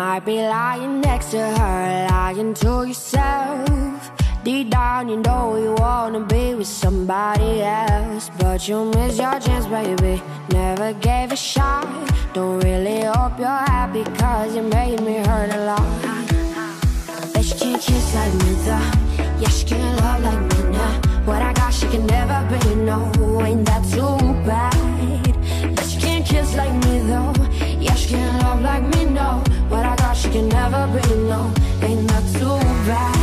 might be lying next to her, lying to yourself. Deep down, you know you wanna be with somebody else. But you miss your chance, baby. Never gave a shot. Don't really hope you're happy, cause you made me hurt a lot. Bet she can't kiss like me, though. Yeah, she can't love like me, nah. What I got, she can never be, no. Ain't that too bad? But she can't kiss like me, though. Yeah, she can't love like me, no. What I got, she can never bring, no, ain't that too bad?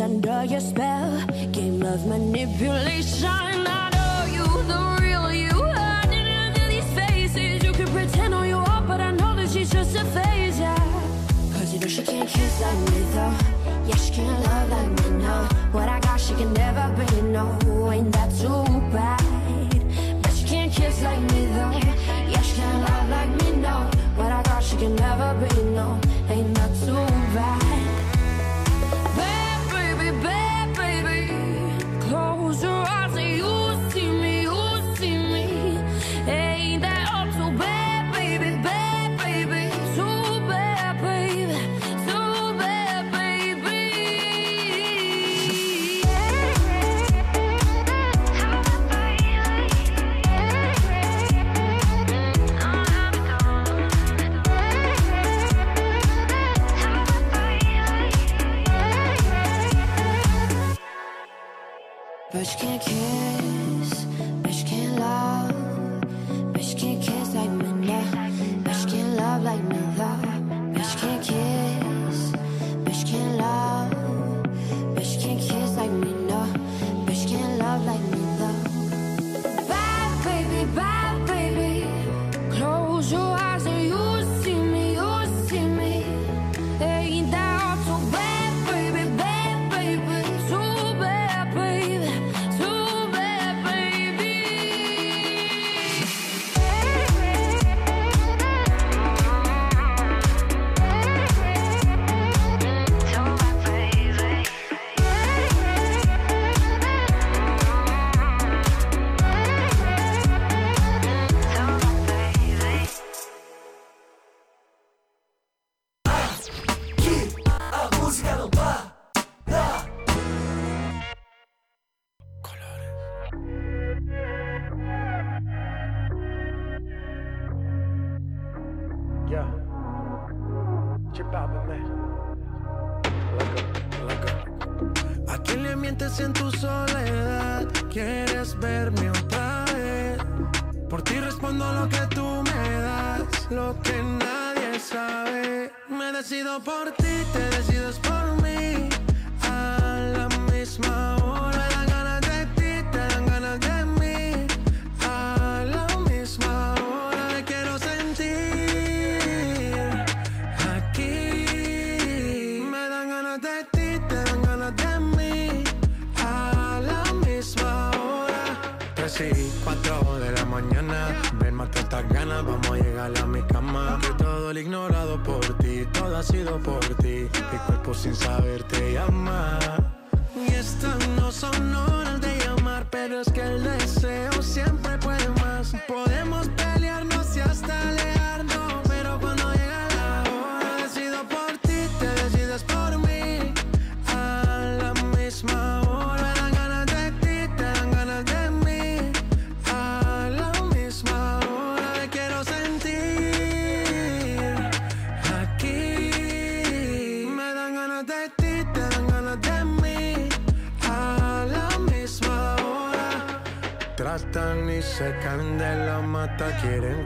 under your spell, game of manipulation.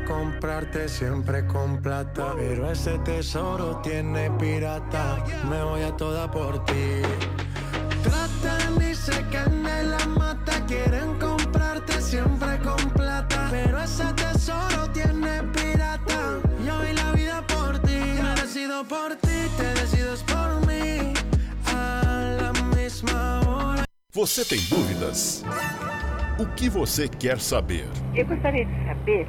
comprarte siempre con plata. Pero ese tesoro tiene pirata. Me voy a toda por ti. Tratan y se caen de la mata. Quieren comprarte siempre con plata. Pero ese tesoro tiene pirata. Yo vi la vida por ti. Me decido por ti, te decides por mí. A la misma hora. Você tem dúvidas? O que você quer saber? Eu gostaria de saber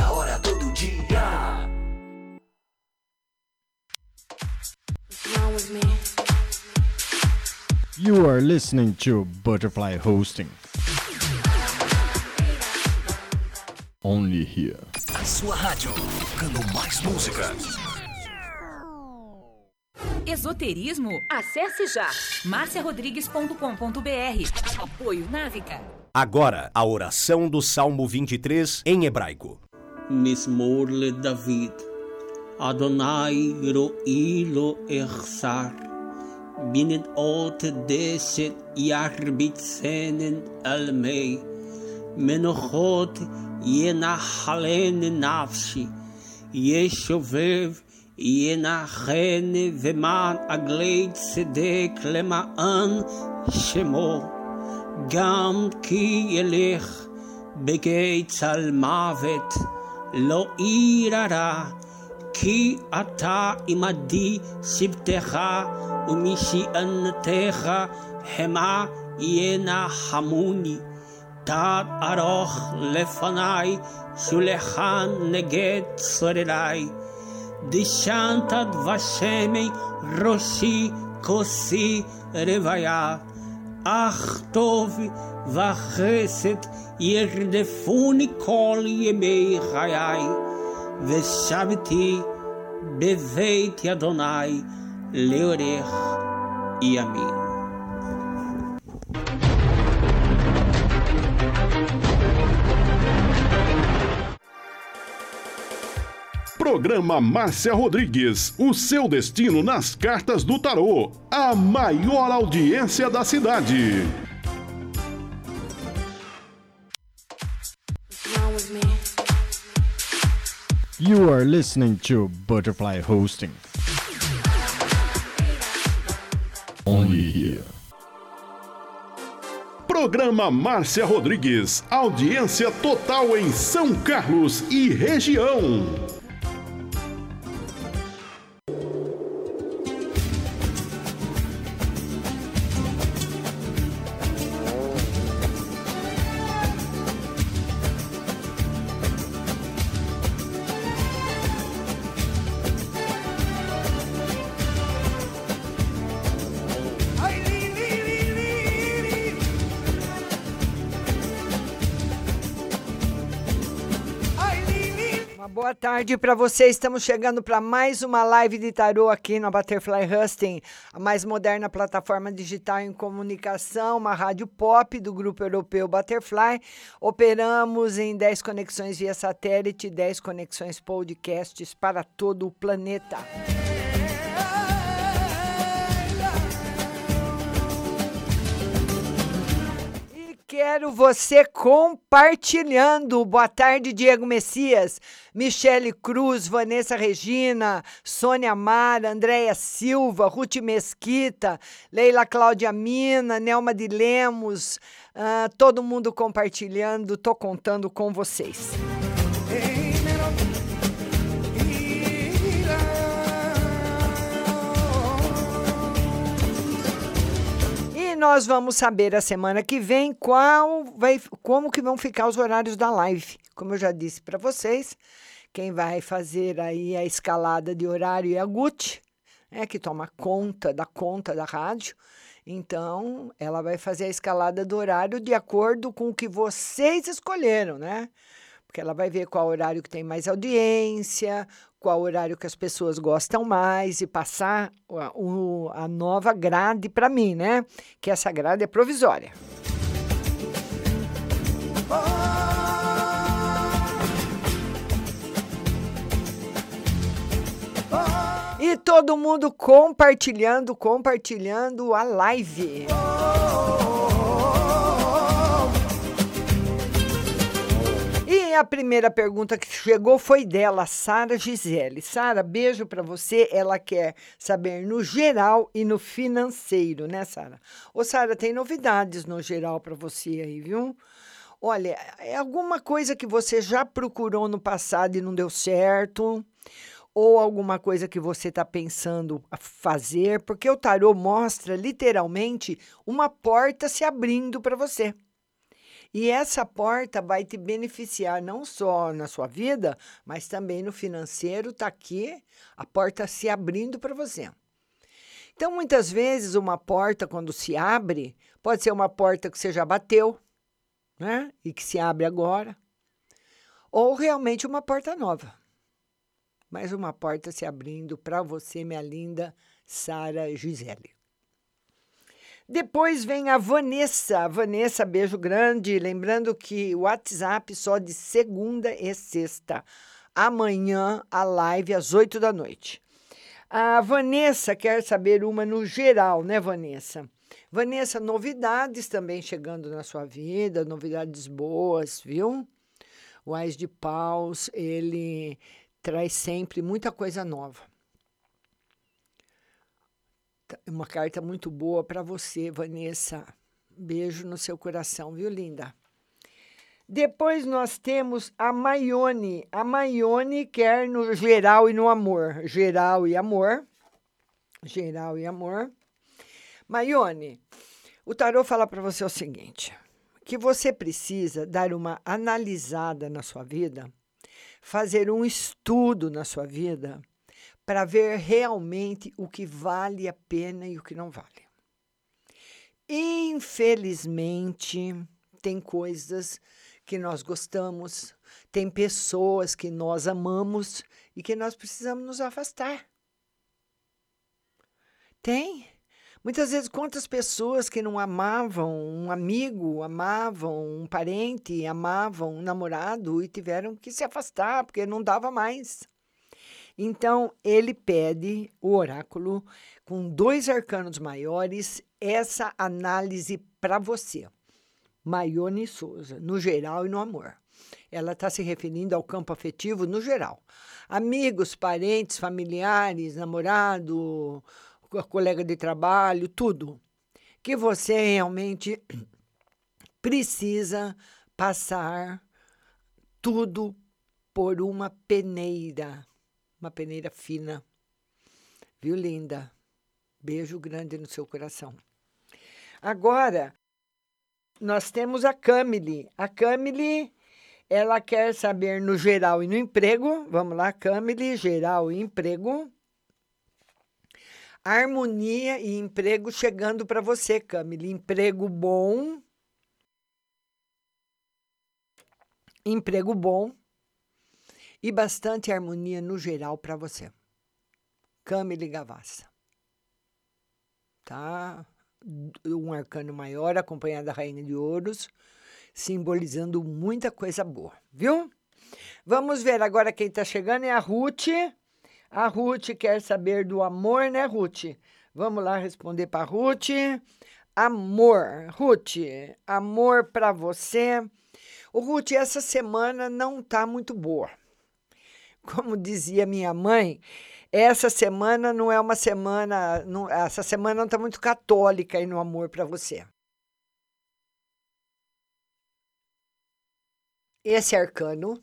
You are listening to Butterfly Hosting. Only here. A sua rádio, tocando mais música. Esoterismo? Acesse já marciarodrigues.com.br. Apoio Návica. Agora, a oração do Salmo 23 em hebraico. Mismorle David. Adonai ro'ilo Ersar. לו אחסר. בנדעות דשת ירביצנן על מי. מנוחות ינחלני נפשי. ישובב ינחני ומען עגלי צדק למען שמו. גם כי ילך בגיא צל מוות, לא אירא רע, כי אתה עמדי שבטך ומשענתך המה ינחמוני. תת ארוך לפניי, שולחן נגד צורריי. דשנת דבשמי ראשי כוסי רוויה. אך טוב וחסד ירדפוני כל ימי חיי, ושבתי בבית Leorer e Amin. Programa Márcia Rodrigues, o seu destino nas cartas do tarô, a maior audiência da cidade. You are listening to Butterfly Hosting. Only here. Programa Márcia Rodrigues, audiência total em São Carlos e região. Tarde para você. Estamos chegando para mais uma live de tarô aqui na Butterfly Husting, a mais moderna plataforma digital em comunicação, uma rádio pop do grupo europeu Butterfly. Operamos em 10 conexões via satélite, 10 conexões podcasts para todo o planeta. Quero você compartilhando. Boa tarde, Diego Messias, Michele Cruz, Vanessa Regina, Sônia Mara, Andréia Silva, Ruth Mesquita, Leila Cláudia Mina, Nelma de Lemos, ah, todo mundo compartilhando. Tô contando com vocês. Nós vamos saber a semana que vem qual vai, como que vão ficar os horários da live. Como eu já disse para vocês, quem vai fazer aí a escalada de horário é a Gucci, né, que toma conta da conta da rádio. Então, ela vai fazer a escalada do horário de acordo com o que vocês escolheram, né? Porque ela vai ver qual horário que tem mais audiência, qual horário que as pessoas gostam mais e passar o- o- a nova grade para mim, né? Que essa grade é provisória. E todo mundo compartilhando, compartilhando a live. A primeira pergunta que chegou foi dela, Sara Gisele. Sara, beijo para você. Ela quer saber no geral e no financeiro, né, Sara? Ô, Sara, tem novidades no geral para você aí, viu? Olha, é alguma coisa que você já procurou no passado e não deu certo? Ou alguma coisa que você está pensando fazer? Porque o tarô mostra literalmente uma porta se abrindo para você. E essa porta vai te beneficiar não só na sua vida, mas também no financeiro. Está aqui a porta se abrindo para você. Então, muitas vezes, uma porta, quando se abre, pode ser uma porta que você já bateu, né? E que se abre agora. Ou realmente uma porta nova. Mas uma porta se abrindo para você, minha linda Sara Gisele. Depois vem a Vanessa. Vanessa, beijo grande. Lembrando que o WhatsApp só de segunda e sexta. Amanhã, a live às oito da noite. A Vanessa quer saber uma no geral, né, Vanessa? Vanessa, novidades também chegando na sua vida, novidades boas, viu? O Ais de Paus, ele traz sempre muita coisa nova. Uma carta muito boa para você, Vanessa. Beijo no seu coração, viu, linda? Depois nós temos a Maione. A Maione quer no geral e no amor. Geral e amor. Geral e amor. Maione, o tarô fala para você o seguinte: que você precisa dar uma analisada na sua vida, fazer um estudo na sua vida para ver realmente o que vale a pena e o que não vale. Infelizmente, tem coisas que nós gostamos, tem pessoas que nós amamos e que nós precisamos nos afastar. Tem. Muitas vezes, quantas pessoas que não amavam um amigo, amavam um parente, amavam um namorado e tiveram que se afastar porque não dava mais. Então, ele pede o oráculo com dois arcanos maiores, essa análise para você. Maione Souza, no geral e no amor. Ela está se referindo ao campo afetivo no geral. Amigos, parentes, familiares, namorado, colega de trabalho, tudo. Que você realmente precisa passar tudo por uma peneira uma peneira fina. Viu, linda? Beijo grande no seu coração. Agora, nós temos a Camille. A Camille, ela quer saber no geral e no emprego. Vamos lá, Camille, geral e emprego. Harmonia e emprego chegando para você, Camille. Emprego bom. Emprego bom e bastante harmonia no geral para você. Camille Gavassa. Tá? Um arcano maior acompanhado da Rainha de Ouros, simbolizando muita coisa boa, viu? Vamos ver agora quem está chegando é a Ruth. A Ruth quer saber do amor, né, Ruth? Vamos lá responder para Ruth. Amor, Ruth, amor para você. O Ruth, essa semana não tá muito boa como dizia minha mãe, essa semana não é uma semana, não, essa semana não está muito católica aí no amor para você. Esse arcano,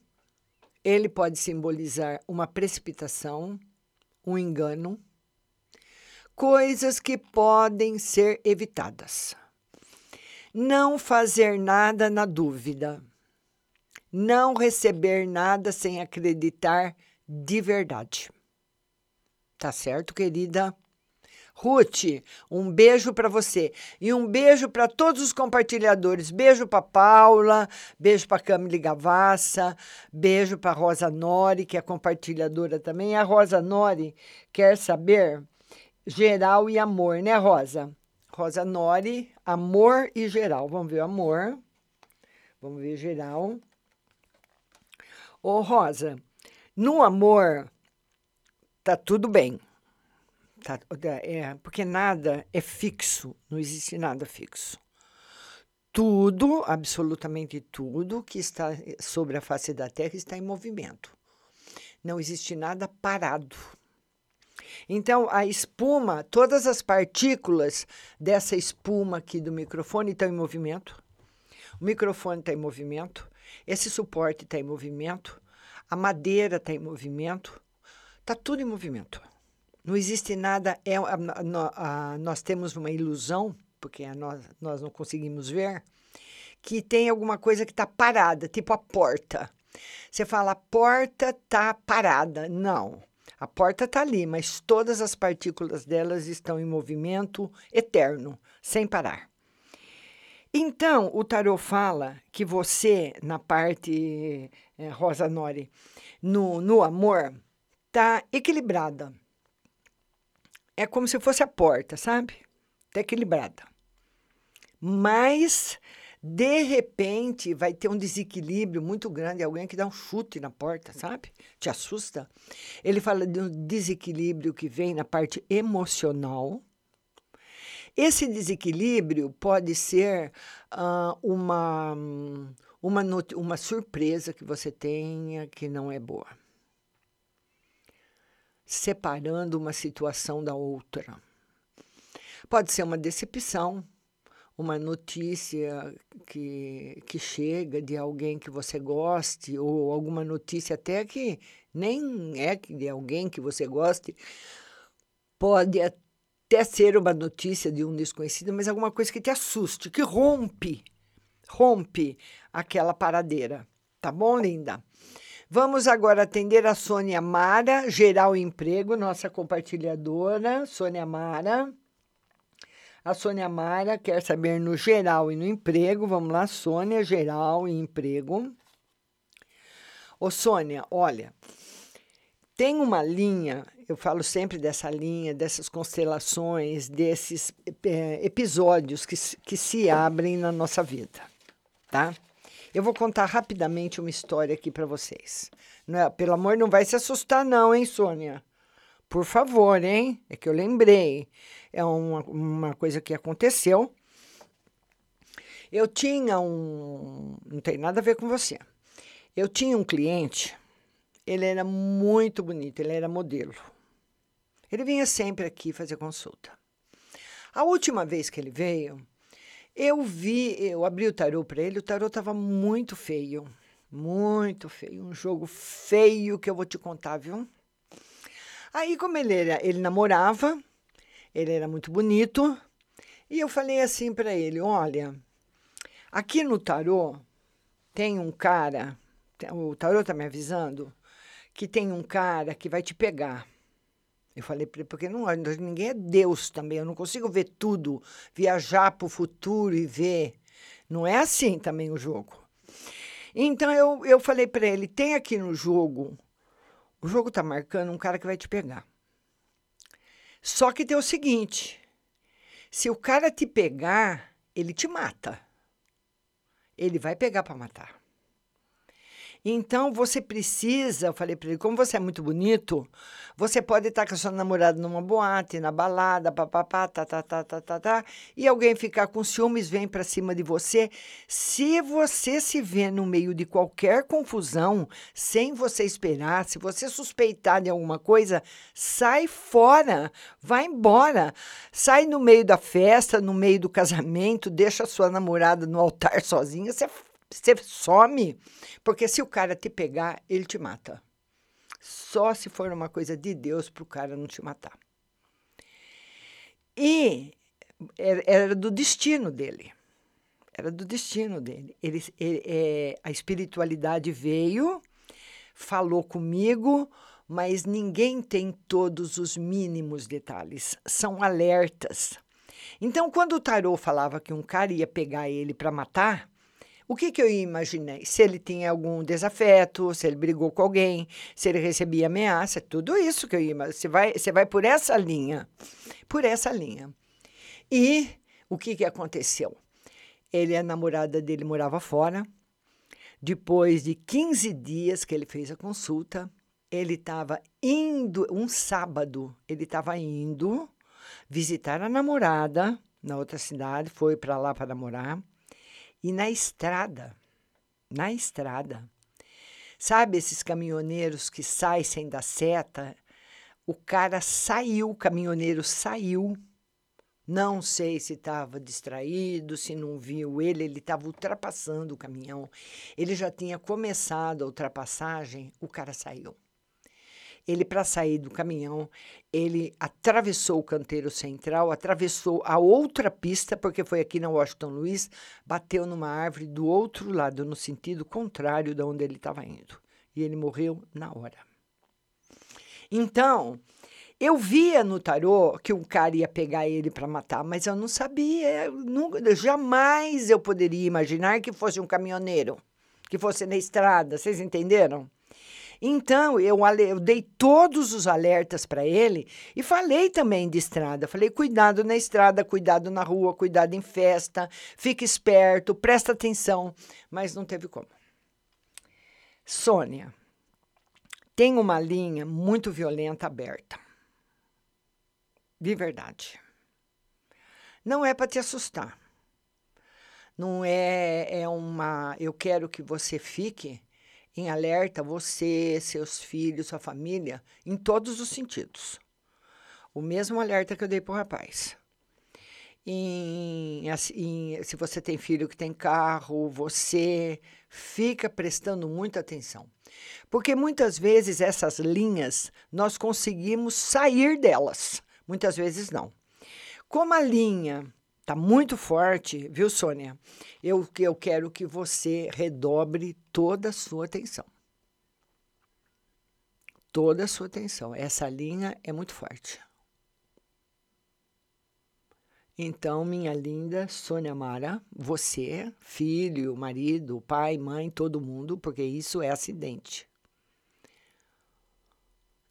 ele pode simbolizar uma precipitação, um engano, coisas que podem ser evitadas. Não fazer nada na dúvida não receber nada sem acreditar de verdade. Tá certo, querida? Ruth, um beijo para você e um beijo para todos os compartilhadores. Beijo para Paula, beijo para Camille Gavassa, beijo para Rosa Nori, que é compartilhadora também. A Rosa Nori quer saber geral e amor, né, Rosa? Rosa Nori, amor e geral. Vamos ver o amor. Vamos ver geral. Ô, Rosa, no amor tá tudo bem. Tá, é, porque nada é fixo, não existe nada fixo. tudo, absolutamente tudo que está sobre a face da Terra está em movimento. Não existe nada parado. Então, a espuma, todas as partículas dessa espuma aqui do microfone estão em movimento. O microfone está em movimento. Esse suporte está em movimento. A madeira está em movimento. Está tudo em movimento. Não existe nada. É, a, a, a, nós temos uma ilusão, porque nós, nós não conseguimos ver, que tem alguma coisa que está parada, tipo a porta. Você fala, a porta está parada. Não. A porta está ali, mas todas as partículas delas estão em movimento eterno, sem parar. Então, o tarot fala que você, na parte, é, Rosa Nori, no, no amor, está equilibrada. É como se fosse a porta, sabe? Está equilibrada. Mas de repente, vai ter um desequilíbrio muito grande, alguém que dá um chute na porta, sabe? Te assusta. Ele fala de um desequilíbrio que vem na parte emocional. Esse desequilíbrio pode ser uh, uma, uma, uma surpresa que você tenha que não é boa. Separando uma situação da outra. Pode ser uma decepção, uma notícia que, que chega de alguém que você goste, ou alguma notícia até que nem é de alguém que você goste, pode até ser uma notícia de um desconhecido, mas alguma coisa que te assuste, que rompe, rompe aquela paradeira. Tá bom, linda? Vamos agora atender a Sônia Mara, Geral Emprego, nossa compartilhadora, Sônia Mara. A Sônia Mara quer saber no geral e no emprego. Vamos lá, Sônia, geral e emprego. Ô, Sônia, olha, tem uma linha, eu falo sempre dessa linha, dessas constelações, desses é, episódios que, que se abrem na nossa vida, tá? Eu vou contar rapidamente uma história aqui para vocês. É, pelo amor, não vai se assustar, não, hein, Sônia? Por favor, hein? É que eu lembrei é uma, uma coisa que aconteceu. Eu tinha um. Não tem nada a ver com você. Eu tinha um cliente, ele era muito bonito, ele era modelo. Ele vinha sempre aqui fazer consulta. A última vez que ele veio, eu vi, eu abri o tarô para ele, o tarô estava muito feio. Muito feio. Um jogo feio que eu vou te contar, viu? Aí, como ele era, ele namorava, ele era muito bonito. E eu falei assim para ele: olha, aqui no tarô tem um cara, o tarô está me avisando, que tem um cara que vai te pegar. Eu falei para ele, porque não, ninguém é Deus também, eu não consigo ver tudo, viajar para o futuro e ver. Não é assim também o jogo. Então eu, eu falei para ele: tem aqui no jogo, o jogo está marcando um cara que vai te pegar. Só que tem o seguinte: se o cara te pegar, ele te mata. Ele vai pegar para matar. Então você precisa, eu falei para ele, como você é muito bonito, você pode estar com sua namorada numa boate, na balada, papapá, tá, tá, tá, tá, tá, tá, e alguém ficar com ciúmes, vem para cima de você. Se você se vê no meio de qualquer confusão, sem você esperar, se você suspeitar de alguma coisa, sai fora, vai embora. Sai no meio da festa, no meio do casamento, deixa a sua namorada no altar sozinha, você você some, porque se o cara te pegar, ele te mata. Só se for uma coisa de Deus para o cara não te matar. E era do destino dele. Era do destino dele. Ele, ele é, a espiritualidade veio, falou comigo, mas ninguém tem todos os mínimos detalhes. São alertas. Então, quando o tarô falava que um cara ia pegar ele para matar, o que, que eu imaginei? Se ele tinha algum desafeto, se ele brigou com alguém, se ele recebia ameaça, tudo isso que eu imaginei. Você vai, você vai por essa linha. Por essa linha. E o que, que aconteceu? Ele, a namorada dele morava fora. Depois de 15 dias que ele fez a consulta, ele estava indo, um sábado, ele estava indo visitar a namorada na outra cidade, foi para lá para namorar. E na estrada, na estrada, sabe esses caminhoneiros que saem sem dar seta? O cara saiu, o caminhoneiro saiu. Não sei se estava distraído, se não viu ele, ele estava ultrapassando o caminhão. Ele já tinha começado a ultrapassagem, o cara saiu. Ele, para sair do caminhão, ele atravessou o canteiro central, atravessou a outra pista, porque foi aqui na Washington Luiz, bateu numa árvore do outro lado, no sentido contrário de onde ele estava indo. E ele morreu na hora. Então, eu via no tarô que um cara ia pegar ele para matar, mas eu não sabia. Eu nunca, jamais eu poderia imaginar que fosse um caminhoneiro, que fosse na estrada. Vocês entenderam? Então, eu, eu dei todos os alertas para ele e falei também de estrada. Falei: cuidado na estrada, cuidado na rua, cuidado em festa, fique esperto, presta atenção. Mas não teve como. Sônia, tem uma linha muito violenta aberta. De verdade. Não é para te assustar. Não é, é uma. Eu quero que você fique em alerta, você, seus filhos, sua família, em todos os sentidos. O mesmo alerta que eu dei para o rapaz. Em, em, se você tem filho que tem carro, você fica prestando muita atenção. Porque muitas vezes essas linhas nós conseguimos sair delas, muitas vezes não. Como a linha Tá muito forte, viu, Sônia? Eu, eu quero que você redobre toda a sua atenção. Toda a sua atenção. Essa linha é muito forte. Então, minha linda Sônia Mara, você, filho, marido, pai, mãe, todo mundo, porque isso é acidente.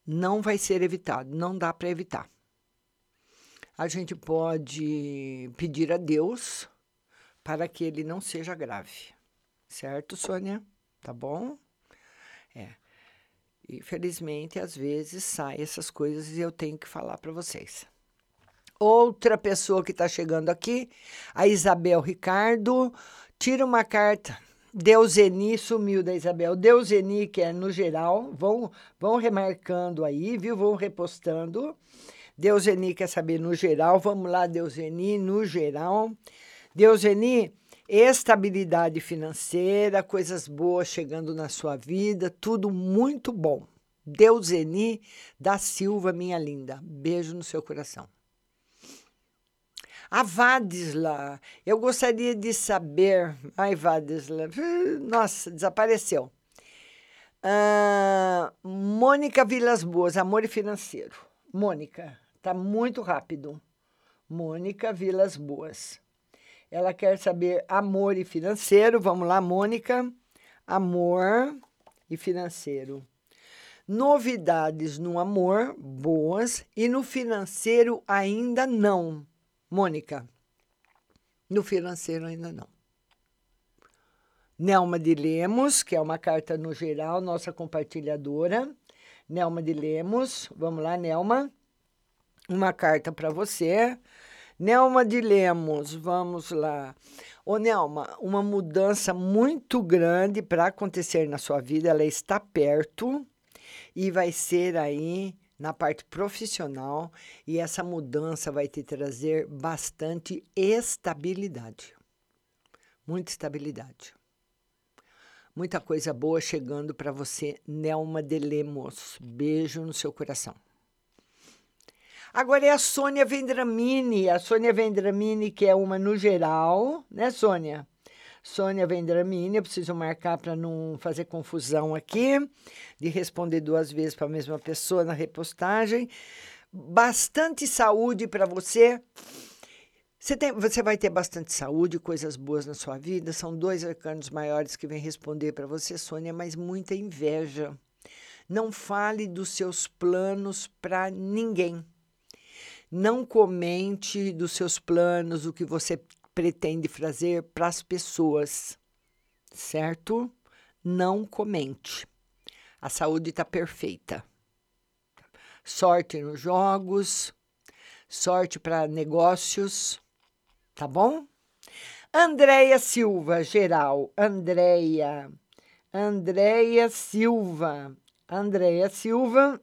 Não vai ser evitado, não dá para evitar a gente pode pedir a Deus para que ele não seja grave. Certo, Sônia? Tá bom? É. Infelizmente, às vezes saem essas coisas e eu tenho que falar para vocês. Outra pessoa que está chegando aqui, a Isabel Ricardo, tira uma carta. Deuseni sumiu da Isabel. Deuseni, que é no geral, vão, vão remarcando aí, viu? Vão repostando. Deuseni quer saber no geral. Vamos lá, Deuseni, no geral. Deuseni, estabilidade financeira, coisas boas chegando na sua vida, tudo muito bom. Deuseni da Silva, minha linda. Beijo no seu coração. A Vadisla, eu gostaria de saber. Ai, Vadisla, nossa, desapareceu. Uh, Mônica Vilas Boas, Amor e Financeiro. Mônica, Tá muito rápido. Mônica Vilas Boas. Ela quer saber amor e financeiro. Vamos lá, Mônica. Amor e financeiro. Novidades no amor, boas, e no financeiro ainda não. Mônica. No financeiro ainda não. Nelma de Lemos, que é uma carta no geral, nossa compartilhadora. Nelma de Lemos, vamos lá, Nelma uma carta para você. Nelma de Lemos, vamos lá. Ô, Nelma, uma mudança muito grande para acontecer na sua vida, ela está perto e vai ser aí na parte profissional e essa mudança vai te trazer bastante estabilidade. Muita estabilidade. Muita coisa boa chegando para você, Nelma de Lemos. Beijo no seu coração. Agora é a Sônia Vendramini, a Sônia Vendramini, que é uma no geral, né, Sônia? Sônia Vendramini, eu preciso marcar para não fazer confusão aqui, de responder duas vezes para a mesma pessoa na repostagem. Bastante saúde para você. Você, tem, você vai ter bastante saúde, coisas boas na sua vida. São dois arcanos maiores que vêm responder para você, Sônia, mas muita inveja. Não fale dos seus planos para ninguém não comente dos seus planos, o que você pretende fazer para as pessoas, certo? Não comente. A saúde está perfeita. Sorte nos jogos, sorte para negócios, tá bom? Andréia Silva, geral. Andréia. Andréia Silva. Andréia Silva.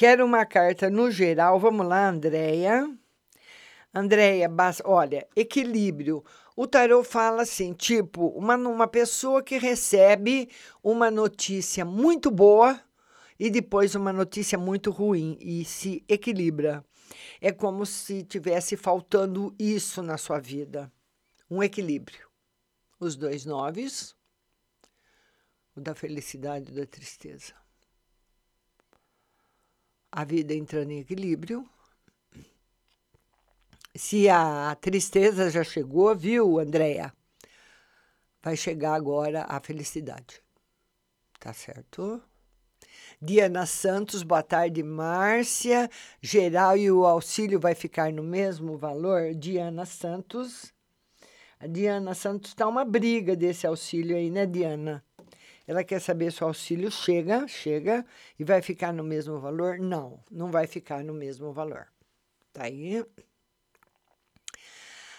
Quero uma carta no geral. Vamos lá, Andréia. Andréia, olha, equilíbrio. O tarô fala assim, tipo, uma, uma pessoa que recebe uma notícia muito boa e depois uma notícia muito ruim e se equilibra. É como se tivesse faltando isso na sua vida, um equilíbrio. Os dois noves, o da felicidade e da tristeza. A vida entrando em equilíbrio. Se a tristeza já chegou, viu, Andréia? Vai chegar agora a felicidade. Tá certo? Diana Santos, boa tarde, Márcia. Geral e o auxílio vai ficar no mesmo valor? Diana Santos. A Diana Santos está uma briga desse auxílio aí, né, Diana? Ela quer saber se o auxílio chega, chega e vai ficar no mesmo valor? Não, não vai ficar no mesmo valor. Tá aí.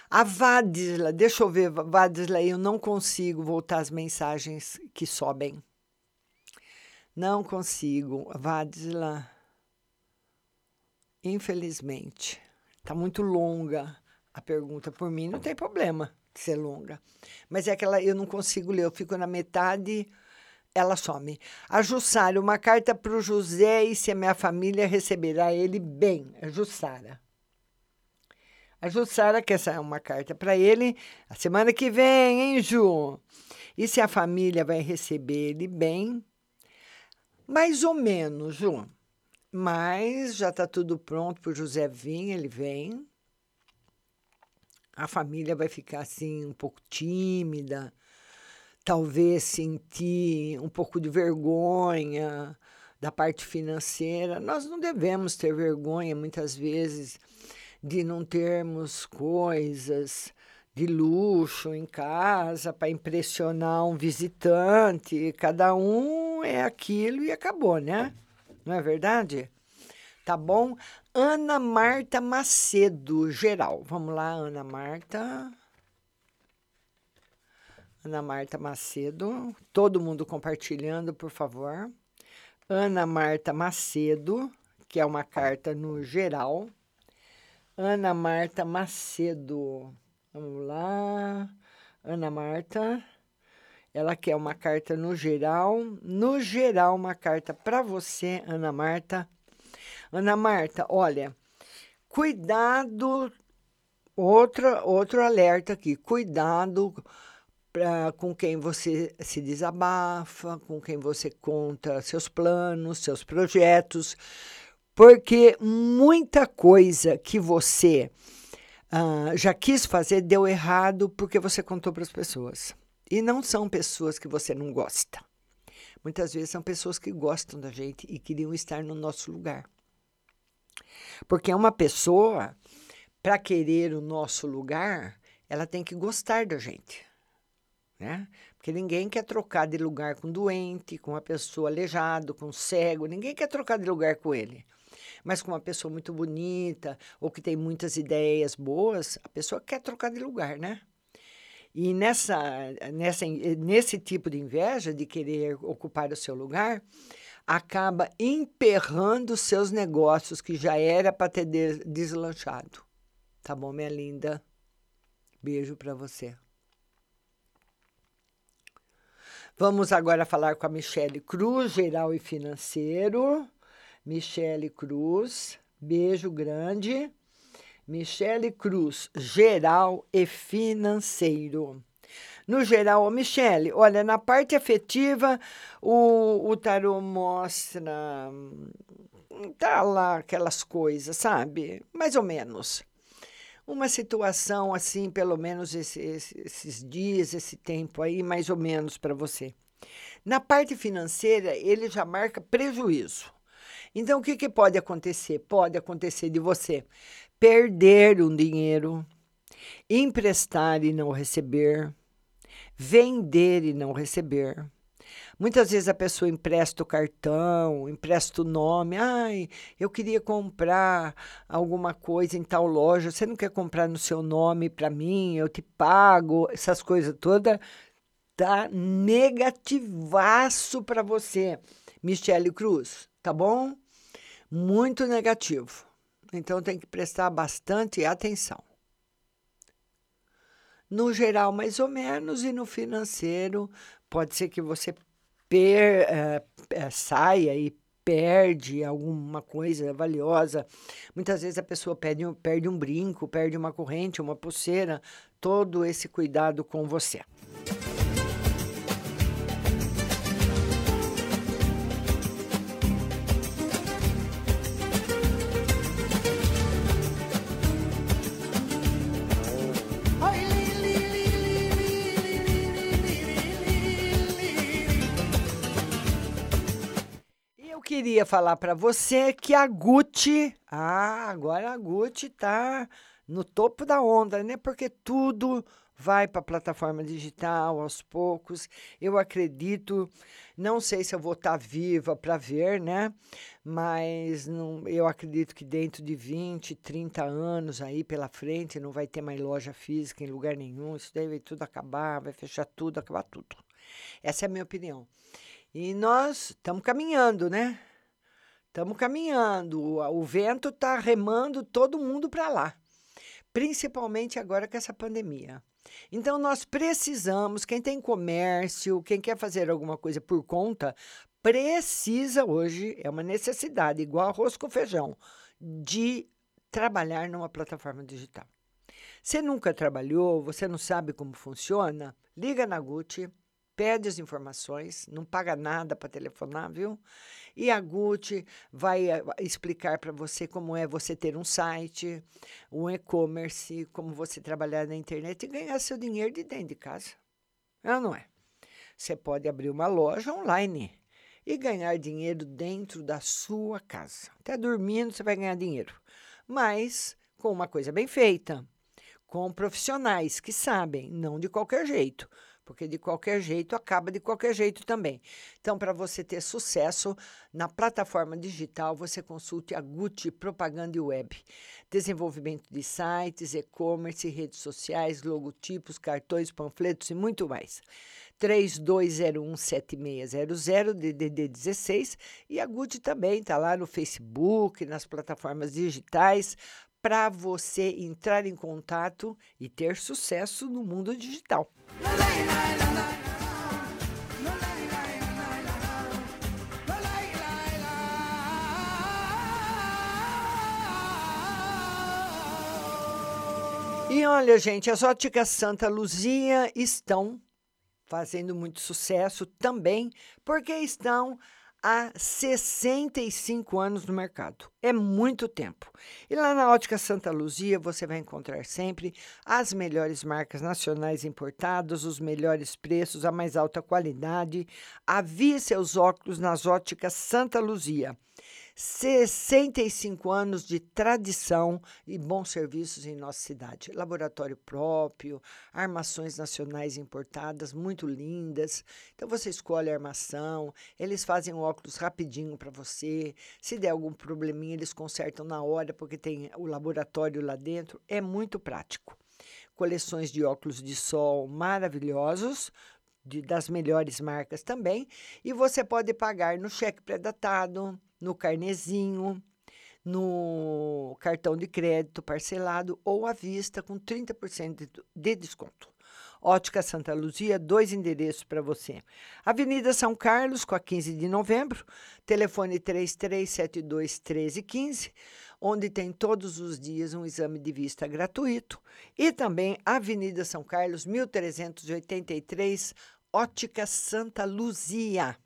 A Vadisla, deixa eu ver, Vadisla, eu não consigo voltar as mensagens que sobem. Não consigo, Vadisla. Infelizmente. Está muito longa a pergunta. Por mim, não tem problema ser longa. Mas é que ela, eu não consigo ler, eu fico na metade, ela some. A Jussara, uma carta para o José e se a minha família receberá ele bem. A Jussara. A Jussara quer é uma carta para ele a semana que vem, hein, Ju? E se a família vai receber ele bem? Mais ou menos, Ju. Mas já está tudo pronto para o José vir, ele vem. A família vai ficar assim um pouco tímida, talvez sentir um pouco de vergonha da parte financeira. Nós não devemos ter vergonha muitas vezes de não termos coisas de luxo em casa para impressionar um visitante. Cada um é aquilo e acabou, né? Não é verdade? Tá bom? Ana Marta Macedo, geral. Vamos lá, Ana Marta. Ana Marta Macedo. Todo mundo compartilhando, por favor. Ana Marta Macedo, que é uma carta no geral. Ana Marta Macedo. Vamos lá. Ana Marta. Ela quer uma carta no geral. No geral, uma carta para você, Ana Marta. Ana Marta, olha, cuidado. Outra, outro alerta aqui. Cuidado pra, com quem você se desabafa, com quem você conta seus planos, seus projetos porque muita coisa que você uh, já quis fazer deu errado porque você contou para as pessoas. E não são pessoas que você não gosta. Muitas vezes são pessoas que gostam da gente e queriam estar no nosso lugar. Porque uma pessoa, para querer o nosso lugar, ela tem que gostar da gente. Né? Porque ninguém quer trocar de lugar com doente, com uma pessoa aleijado, com cego, ninguém quer trocar de lugar com ele mas com uma pessoa muito bonita ou que tem muitas ideias boas, a pessoa quer trocar de lugar, né? E nessa, nessa, nesse tipo de inveja, de querer ocupar o seu lugar, acaba emperrando seus negócios que já era para ter deslanchado. Tá bom, minha linda? Beijo para você. Vamos agora falar com a Michele Cruz, geral e financeiro. Michele Cruz, beijo grande. Michele Cruz, geral e financeiro. No geral, Michele, olha, na parte afetiva, o, o tarô mostra. Tá lá aquelas coisas, sabe? Mais ou menos. Uma situação assim, pelo menos esse, esse, esses dias, esse tempo aí, mais ou menos para você. Na parte financeira, ele já marca prejuízo. Então, o que, que pode acontecer? Pode acontecer de você perder um dinheiro, emprestar e não receber, vender e não receber, Muitas vezes a pessoa empresta o cartão, empresta o nome. Ai, eu queria comprar alguma coisa em tal loja. Você não quer comprar no seu nome para mim? Eu te pago. Essas coisas todas. Tá negativaço para você, Michele Cruz. Tá bom? Muito negativo. Então tem que prestar bastante atenção. No geral, mais ou menos, e no financeiro, pode ser que você per, é, saia e perde alguma coisa valiosa. Muitas vezes a pessoa perde, perde um brinco, perde uma corrente, uma pulseira. Todo esse cuidado com você. Queria falar para você que a Gucci, ah, agora a Gucci tá no topo da onda, né? Porque tudo vai para a plataforma digital aos poucos. Eu acredito, não sei se eu vou estar tá viva para ver, né? Mas não, eu acredito que dentro de 20, 30 anos aí pela frente não vai ter mais loja física em lugar nenhum. Isso daí vai tudo acabar, vai fechar tudo, acabar tudo. Essa é a minha opinião. E nós estamos caminhando, né? Estamos caminhando. O vento está remando todo mundo para lá, principalmente agora com essa pandemia. Então, nós precisamos, quem tem comércio, quem quer fazer alguma coisa por conta, precisa hoje, é uma necessidade, igual arroz com feijão, de trabalhar numa plataforma digital. Você nunca trabalhou, você não sabe como funciona? Liga na Gucci pede as informações, não paga nada para telefonar, viu? E a Gucci vai eh, explicar para você como é você ter um site, um e-commerce, como você trabalhar na internet e ganhar seu dinheiro de dentro de casa. É ou não é? Você pode abrir uma loja online e ganhar dinheiro dentro da sua casa. Até dormindo você vai ganhar dinheiro. Mas com uma coisa bem feita, com profissionais que sabem, não de qualquer jeito porque de qualquer jeito acaba de qualquer jeito também. Então, para você ter sucesso na plataforma digital, você consulte a Gucci Propaganda Web. Desenvolvimento de sites, e-commerce, redes sociais, logotipos, cartões, panfletos e muito mais. 32017600 DDD 16 e a Gucci também está lá no Facebook, nas plataformas digitais para você entrar em contato e ter sucesso no mundo digital. E olha, gente, as óticas Santa Luzia estão fazendo muito sucesso também, porque estão há 65 anos no mercado. É muito tempo. E lá na Ótica Santa Luzia você vai encontrar sempre as melhores marcas nacionais importadas, os melhores preços, a mais alta qualidade. Avie seus óculos nas Óticas Santa Luzia. 65 anos de tradição e bons serviços em nossa cidade. Laboratório próprio, armações nacionais importadas, muito lindas. Então você escolhe a armação, eles fazem o óculos rapidinho para você. Se der algum probleminha, eles consertam na hora, porque tem o laboratório lá dentro. É muito prático. Coleções de óculos de sol maravilhosos, de, das melhores marcas também. E você pode pagar no cheque pré-datado no carnezinho, no cartão de crédito parcelado ou à vista com 30% de desconto. Ótica Santa Luzia, dois endereços para você. Avenida São Carlos, com a 15 de novembro, telefone 3372 1315, onde tem todos os dias um exame de vista gratuito. E também Avenida São Carlos, 1383, Ótica Santa Luzia.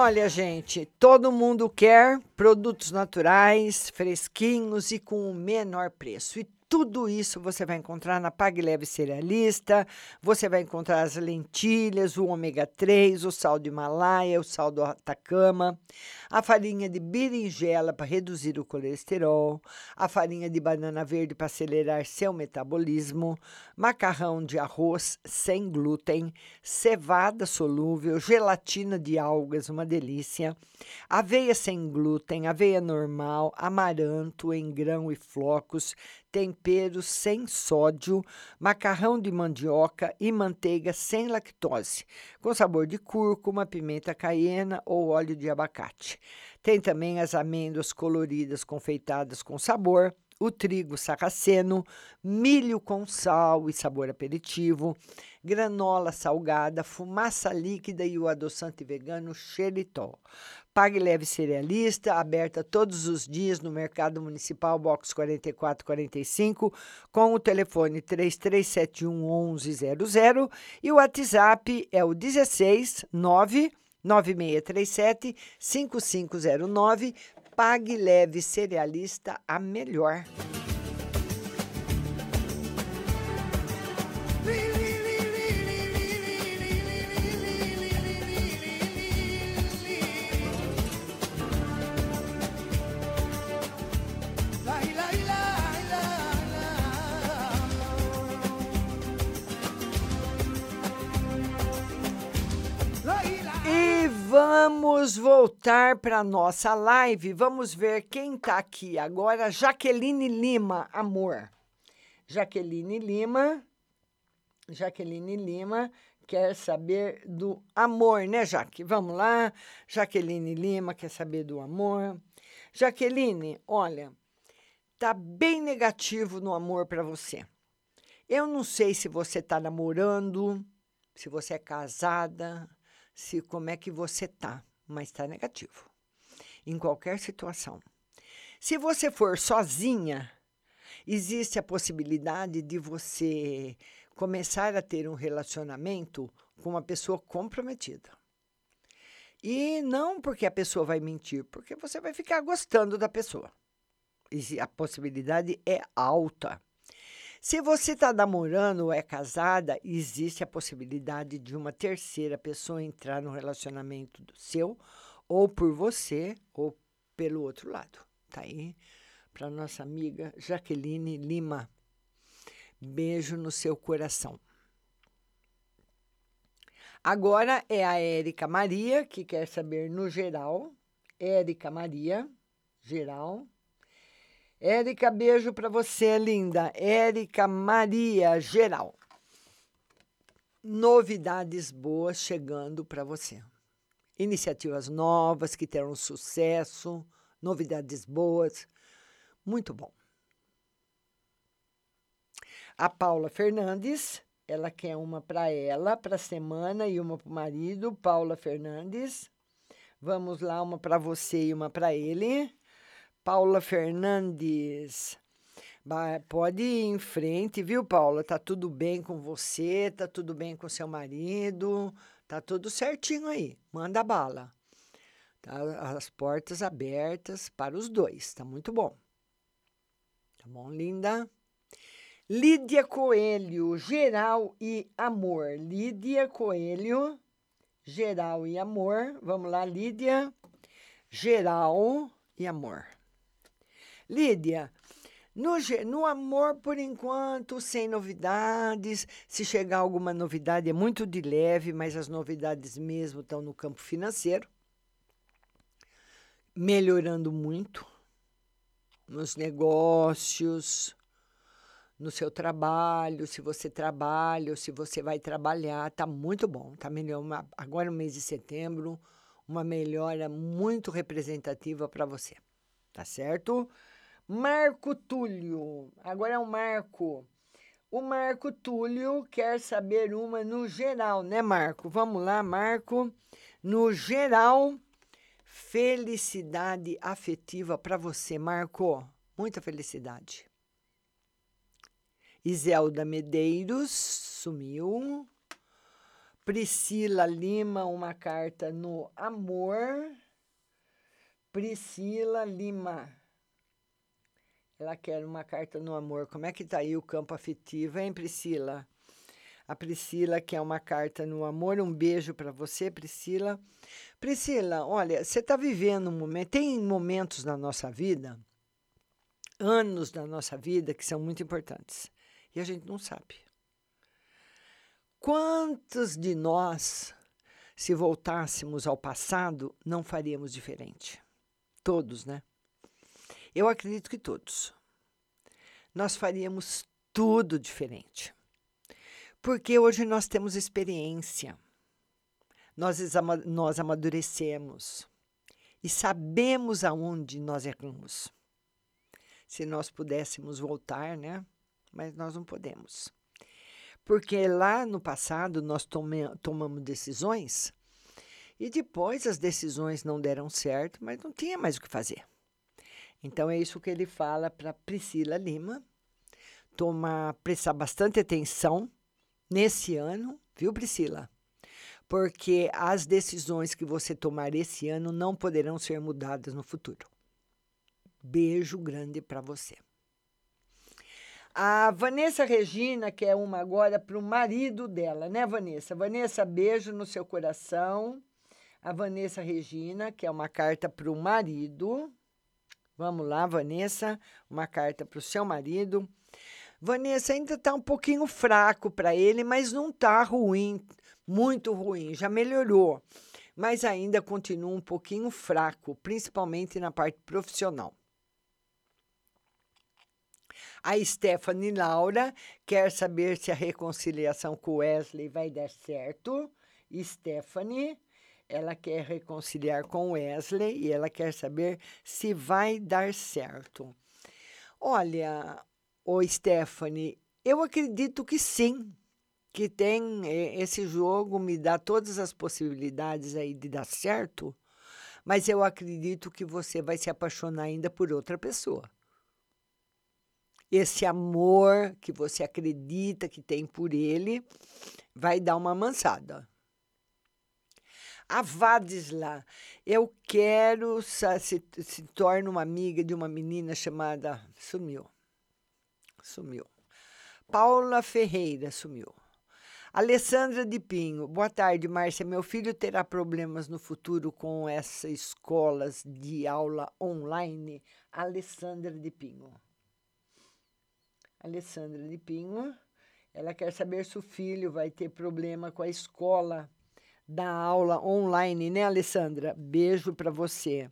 Olha, gente, todo mundo quer produtos naturais, fresquinhos e com o menor preço. E tudo isso você vai encontrar na Pague Leve Cerealista. Você vai encontrar as lentilhas, o ômega 3, o sal do Himalaia, o sal do Atacama, a farinha de berinjela para reduzir o colesterol, a farinha de banana verde para acelerar seu metabolismo, macarrão de arroz sem glúten, cevada solúvel, gelatina de algas, uma delícia, aveia sem glúten, aveia normal, amaranto em grão e flocos, temperos sem sódio, macarrão de mandioca e manteiga sem lactose, com sabor de cúrcuma, pimenta caiena ou óleo de abacate. Tem também as amêndoas coloridas confeitadas com sabor, o trigo sarraceno, milho com sal e sabor aperitivo, granola salgada, fumaça líquida e o adoçante vegano xeritol. Pague Leve Cerealista, aberta todos os dias no Mercado Municipal, box 4445, com o telefone 3371 1100 e o WhatsApp é o 16 9 9637 5509. Pague Leve Cerealista, a melhor. Vamos voltar para nossa live. Vamos ver quem está aqui agora. Jaqueline Lima, amor. Jaqueline Lima. Jaqueline Lima quer saber do amor, né, Jaque? Vamos lá. Jaqueline Lima quer saber do amor. Jaqueline, olha, tá bem negativo no amor para você. Eu não sei se você está namorando, se você é casada, se como é que você tá, mas está negativo. Em qualquer situação. Se você for sozinha, existe a possibilidade de você começar a ter um relacionamento com uma pessoa comprometida. E não porque a pessoa vai mentir, porque você vai ficar gostando da pessoa. E a possibilidade é alta. Se você está namorando ou é casada, existe a possibilidade de uma terceira pessoa entrar no relacionamento seu, ou por você, ou pelo outro lado. Tá aí para nossa amiga Jaqueline Lima. Beijo no seu coração. Agora é a Érica Maria, que quer saber no geral. Érica Maria, geral. Érica, beijo para você, linda. Érica Maria, geral. Novidades boas chegando para você. Iniciativas novas que terão sucesso, novidades boas. Muito bom. A Paula Fernandes, ela quer uma para ela, para a semana, e uma para o marido. Paula Fernandes. Vamos lá, uma para você e uma para ele. Paula Fernandes. Pode ir em frente, viu, Paula? Tá tudo bem com você, tá tudo bem com seu marido, tá tudo certinho aí. Manda bala. Tá as portas abertas para os dois, tá muito bom. Tá bom, linda? Lídia Coelho, geral e amor. Lídia Coelho, geral e amor. Vamos lá, Lídia. Geral e amor. Lídia, no, no amor, por enquanto, sem novidades. Se chegar alguma novidade, é muito de leve, mas as novidades mesmo estão no campo financeiro. Melhorando muito nos negócios, no seu trabalho, se você trabalha ou se você vai trabalhar, tá muito bom. Tá melhor agora no mês de setembro, uma melhora muito representativa para você. Tá certo? Marco Túlio. Agora é o Marco. O Marco Túlio quer saber uma no geral, né, Marco? Vamos lá, Marco. No geral, felicidade afetiva para você, Marco. Muita felicidade. Iselda Medeiros sumiu. Priscila Lima, uma carta no amor. Priscila Lima. Ela quer uma carta no amor. Como é que tá aí o campo afetivo, hein, Priscila? A Priscila quer uma carta no amor. Um beijo para você, Priscila. Priscila, olha, você está vivendo um momento. Tem momentos na nossa vida, anos da nossa vida, que são muito importantes. E a gente não sabe. Quantos de nós, se voltássemos ao passado, não faríamos diferente? Todos, né? Eu acredito que todos. Nós faríamos tudo diferente. Porque hoje nós temos experiência, nós, nós amadurecemos e sabemos aonde nós erramos. Se nós pudéssemos voltar, né? Mas nós não podemos. Porque lá no passado nós tome, tomamos decisões e depois as decisões não deram certo, mas não tinha mais o que fazer. Então é isso que ele fala para Priscila Lima, tomar, prestar bastante atenção nesse ano, viu, Priscila? Porque as decisões que você tomar esse ano não poderão ser mudadas no futuro. Beijo grande para você. A Vanessa Regina, que é uma agora para o marido dela, né, Vanessa? Vanessa, beijo no seu coração. A Vanessa Regina, que é uma carta para o marido. Vamos lá, Vanessa, uma carta para o seu marido. Vanessa ainda está um pouquinho fraco para ele, mas não está ruim, muito ruim, já melhorou. Mas ainda continua um pouquinho fraco, principalmente na parte profissional. A Stephanie Laura quer saber se a reconciliação com Wesley vai dar certo. Stephanie, ela quer reconciliar com Wesley e ela quer saber se vai dar certo. Olha, o Stephanie, eu acredito que sim, que tem eh, esse jogo me dá todas as possibilidades aí de dar certo, mas eu acredito que você vai se apaixonar ainda por outra pessoa. Esse amor que você acredita que tem por ele vai dar uma mansada. A Vadisla, eu quero se, se torne uma amiga de uma menina chamada. Sumiu. Sumiu. Paula Ferreira sumiu. Alessandra de Pinho. Boa tarde, Márcia. Meu filho terá problemas no futuro com essas escolas de aula online? Alessandra de Pinho. Alessandra de Pinho. Ela quer saber se o filho vai ter problema com a escola da aula online, né, Alessandra? Beijo para você.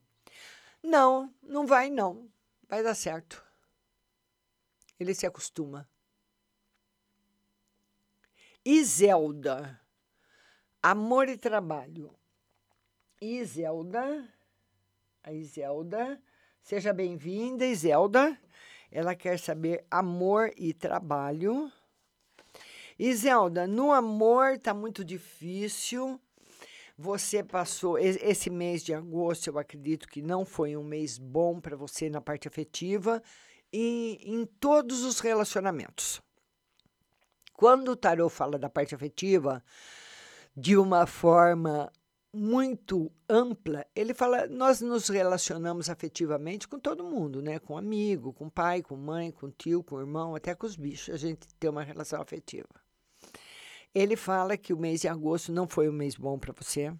Não, não vai não. Vai dar certo. Ele se acostuma. Iselda, amor e trabalho. Iselda, a Iselda, seja bem-vinda, Iselda. Ela quer saber amor e trabalho. Iselda, no amor está muito difícil. Você passou esse mês de agosto, eu acredito que não foi um mês bom para você na parte afetiva e em todos os relacionamentos. Quando o tarot fala da parte afetiva de uma forma muito ampla, ele fala nós nos relacionamos afetivamente com todo mundo, né? Com amigo, com pai, com mãe, com tio, com irmão, até com os bichos. A gente tem uma relação afetiva. Ele fala que o mês de agosto não foi um mês bom para você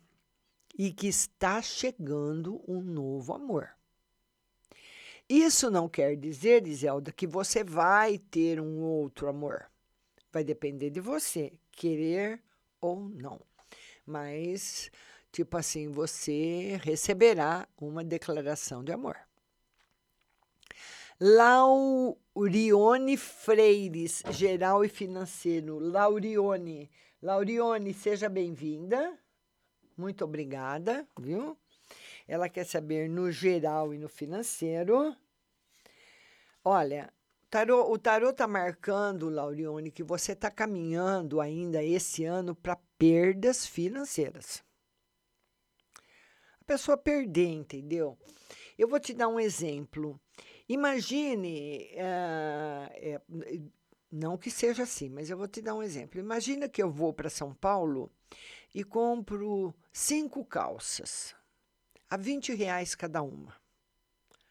e que está chegando um novo amor. Isso não quer dizer, Iselda, que você vai ter um outro amor. Vai depender de você, querer ou não. Mas, tipo assim, você receberá uma declaração de amor. Laurione Freires, geral e financeiro. Laurione, Laurione, seja bem-vinda. Muito obrigada, viu? Ela quer saber no geral e no financeiro. Olha, tarô, o tarô está marcando, Laurione, que você está caminhando ainda esse ano para perdas financeiras. A pessoa perder, entendeu? Eu vou te dar um exemplo. Imagine, é, não que seja assim, mas eu vou te dar um exemplo. Imagina que eu vou para São Paulo e compro cinco calças a 20 reais cada uma,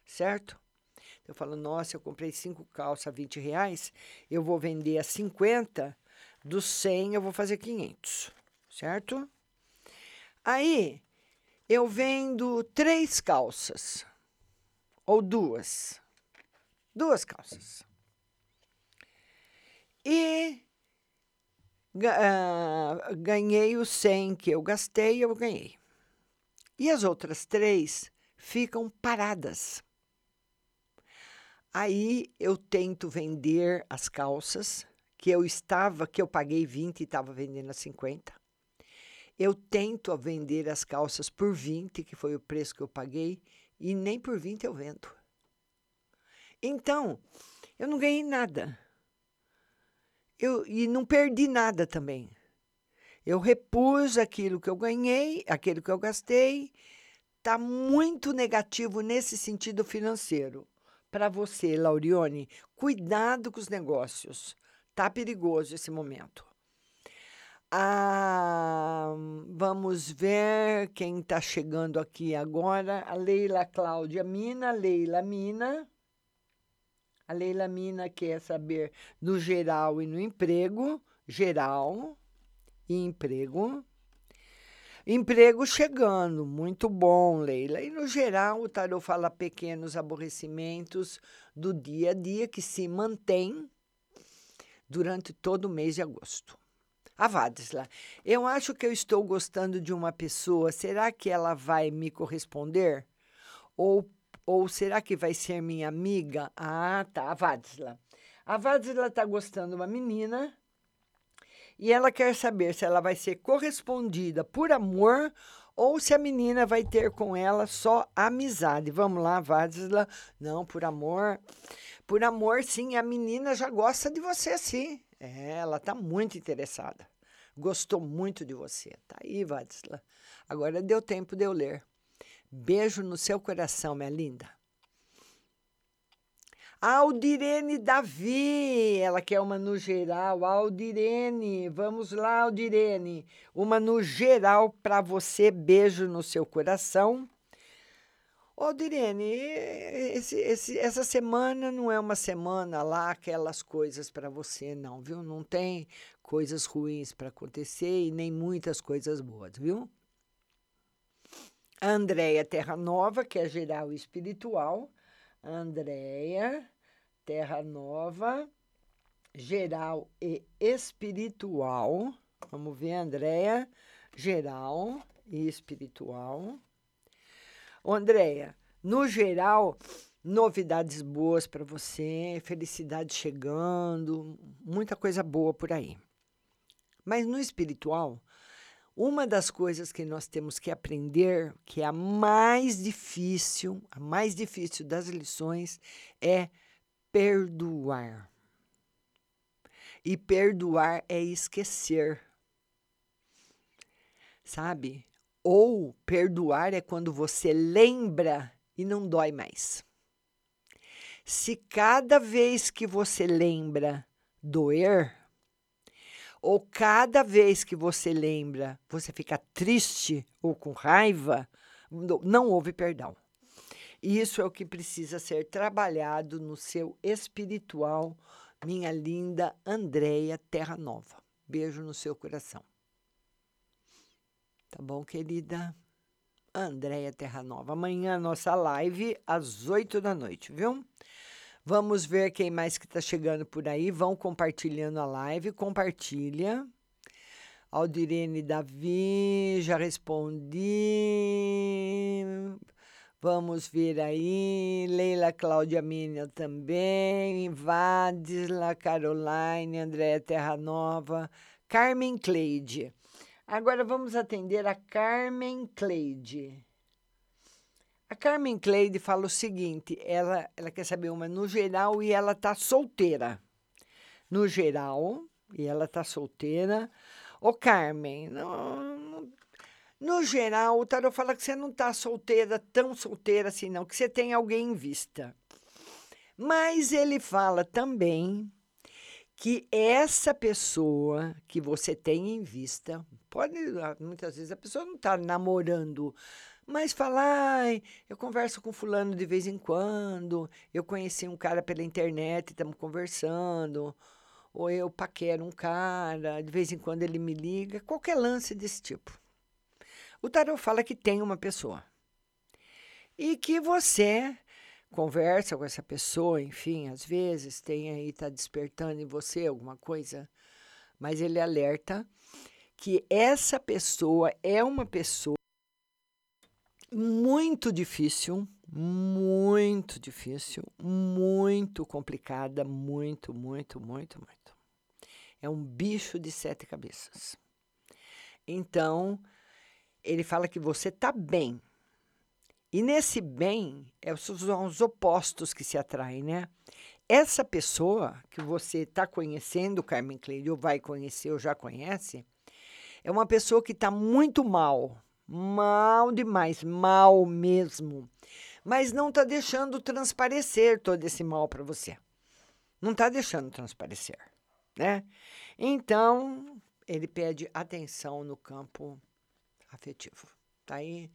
certo? Eu falo, nossa, eu comprei cinco calças a 20 reais, eu vou vender a 50, dos 100 eu vou fazer 500, certo? Aí, eu vendo três calças, ou duas, duas calças. E uh, ganhei os 100 que eu gastei, eu ganhei. E as outras três ficam paradas. Aí eu tento vender as calças que eu estava, que eu paguei 20 e estava vendendo a 50. Eu tento vender as calças por 20, que foi o preço que eu paguei, e nem por 20 eu vendo. Então, eu não ganhei nada. Eu, e não perdi nada também. Eu repus aquilo que eu ganhei, aquilo que eu gastei. Está muito negativo nesse sentido financeiro. Para você, Laurione, cuidado com os negócios. Tá perigoso esse momento. Ah, vamos ver quem está chegando aqui agora. A Leila Cláudia Mina. Leila Mina. A Leila Mina quer saber no geral e no emprego. Geral e emprego. Emprego chegando, muito bom, Leila. E no geral, o tarot fala pequenos aborrecimentos do dia a dia que se mantém durante todo o mês de agosto. A Vadisla, eu acho que eu estou gostando de uma pessoa. Será que ela vai me corresponder? Ou, ou será que vai ser minha amiga? Ah, tá, a Vadisla. A Vadisla está gostando de uma menina e ela quer saber se ela vai ser correspondida por amor ou se a menina vai ter com ela só amizade. Vamos lá, Vadisla. Não, por amor. Por amor, sim, a menina já gosta de você, sim. É, ela está muito interessada. Gostou muito de você. Tá aí, Vadisla. Agora deu tempo de eu ler. Beijo no seu coração, minha linda. Aldirene Davi, ela quer uma no geral. Aldirene, vamos lá, Aldirene. Uma no geral para você. Beijo no seu coração. Ô, Direne, esse, esse, essa semana não é uma semana lá, aquelas coisas para você, não, viu? Não tem coisas ruins para acontecer e nem muitas coisas boas, viu? Andréia Terra Nova, que é geral espiritual. Andréia Terra Nova, geral e espiritual. Vamos ver, Andréia, geral e espiritual. Andréia, no geral, novidades boas para você, felicidade chegando, muita coisa boa por aí. Mas no espiritual, uma das coisas que nós temos que aprender, que é a mais difícil, a mais difícil das lições, é perdoar. E perdoar é esquecer. Sabe? Ou perdoar é quando você lembra e não dói mais. Se cada vez que você lembra doer, ou cada vez que você lembra você fica triste ou com raiva, não houve perdão. Isso é o que precisa ser trabalhado no seu espiritual, minha linda Andréia Terra Nova. Beijo no seu coração. Tá bom, querida? Andréia Terra Nova. Amanhã nossa live às 8 da noite, viu? Vamos ver quem mais que está chegando por aí. Vão compartilhando a live. Compartilha. Aldirene Davi, já respondi. Vamos ver aí. Leila Cláudia Mina também. Vadisla, Caroline, Andréia Terra Nova. Carmen Cleide. Agora vamos atender a Carmen Cleide. Carmen Cleide fala o seguinte: ela, ela quer saber uma no geral e ela está solteira. No geral, e ela está solteira. Ô, Carmen, no, no, geral, o Tarot fala que você não está solteira, tão solteira assim, não, que você tem alguém em vista. Mas ele fala também que essa pessoa que você tem em vista, pode, muitas vezes a pessoa não está namorando, Mas falar, "Ai, eu converso com fulano de vez em quando, eu conheci um cara pela internet, estamos conversando, ou eu paquero um cara, de vez em quando ele me liga, qualquer lance desse tipo. O tarot fala que tem uma pessoa e que você conversa com essa pessoa, enfim, às vezes tem aí está despertando em você alguma coisa, mas ele alerta que essa pessoa é uma pessoa muito difícil, muito difícil, muito complicada, muito, muito, muito, muito. É um bicho de sete cabeças. Então, ele fala que você está bem. E nesse bem, é, são os opostos que se atraem, né? Essa pessoa que você está conhecendo, Carmen Cleide, ou vai conhecer, ou já conhece, é uma pessoa que está muito mal, mal demais, mal mesmo. Mas não está deixando transparecer todo esse mal para você. Não está deixando transparecer, né? Então, ele pede atenção no campo afetivo. Tá aí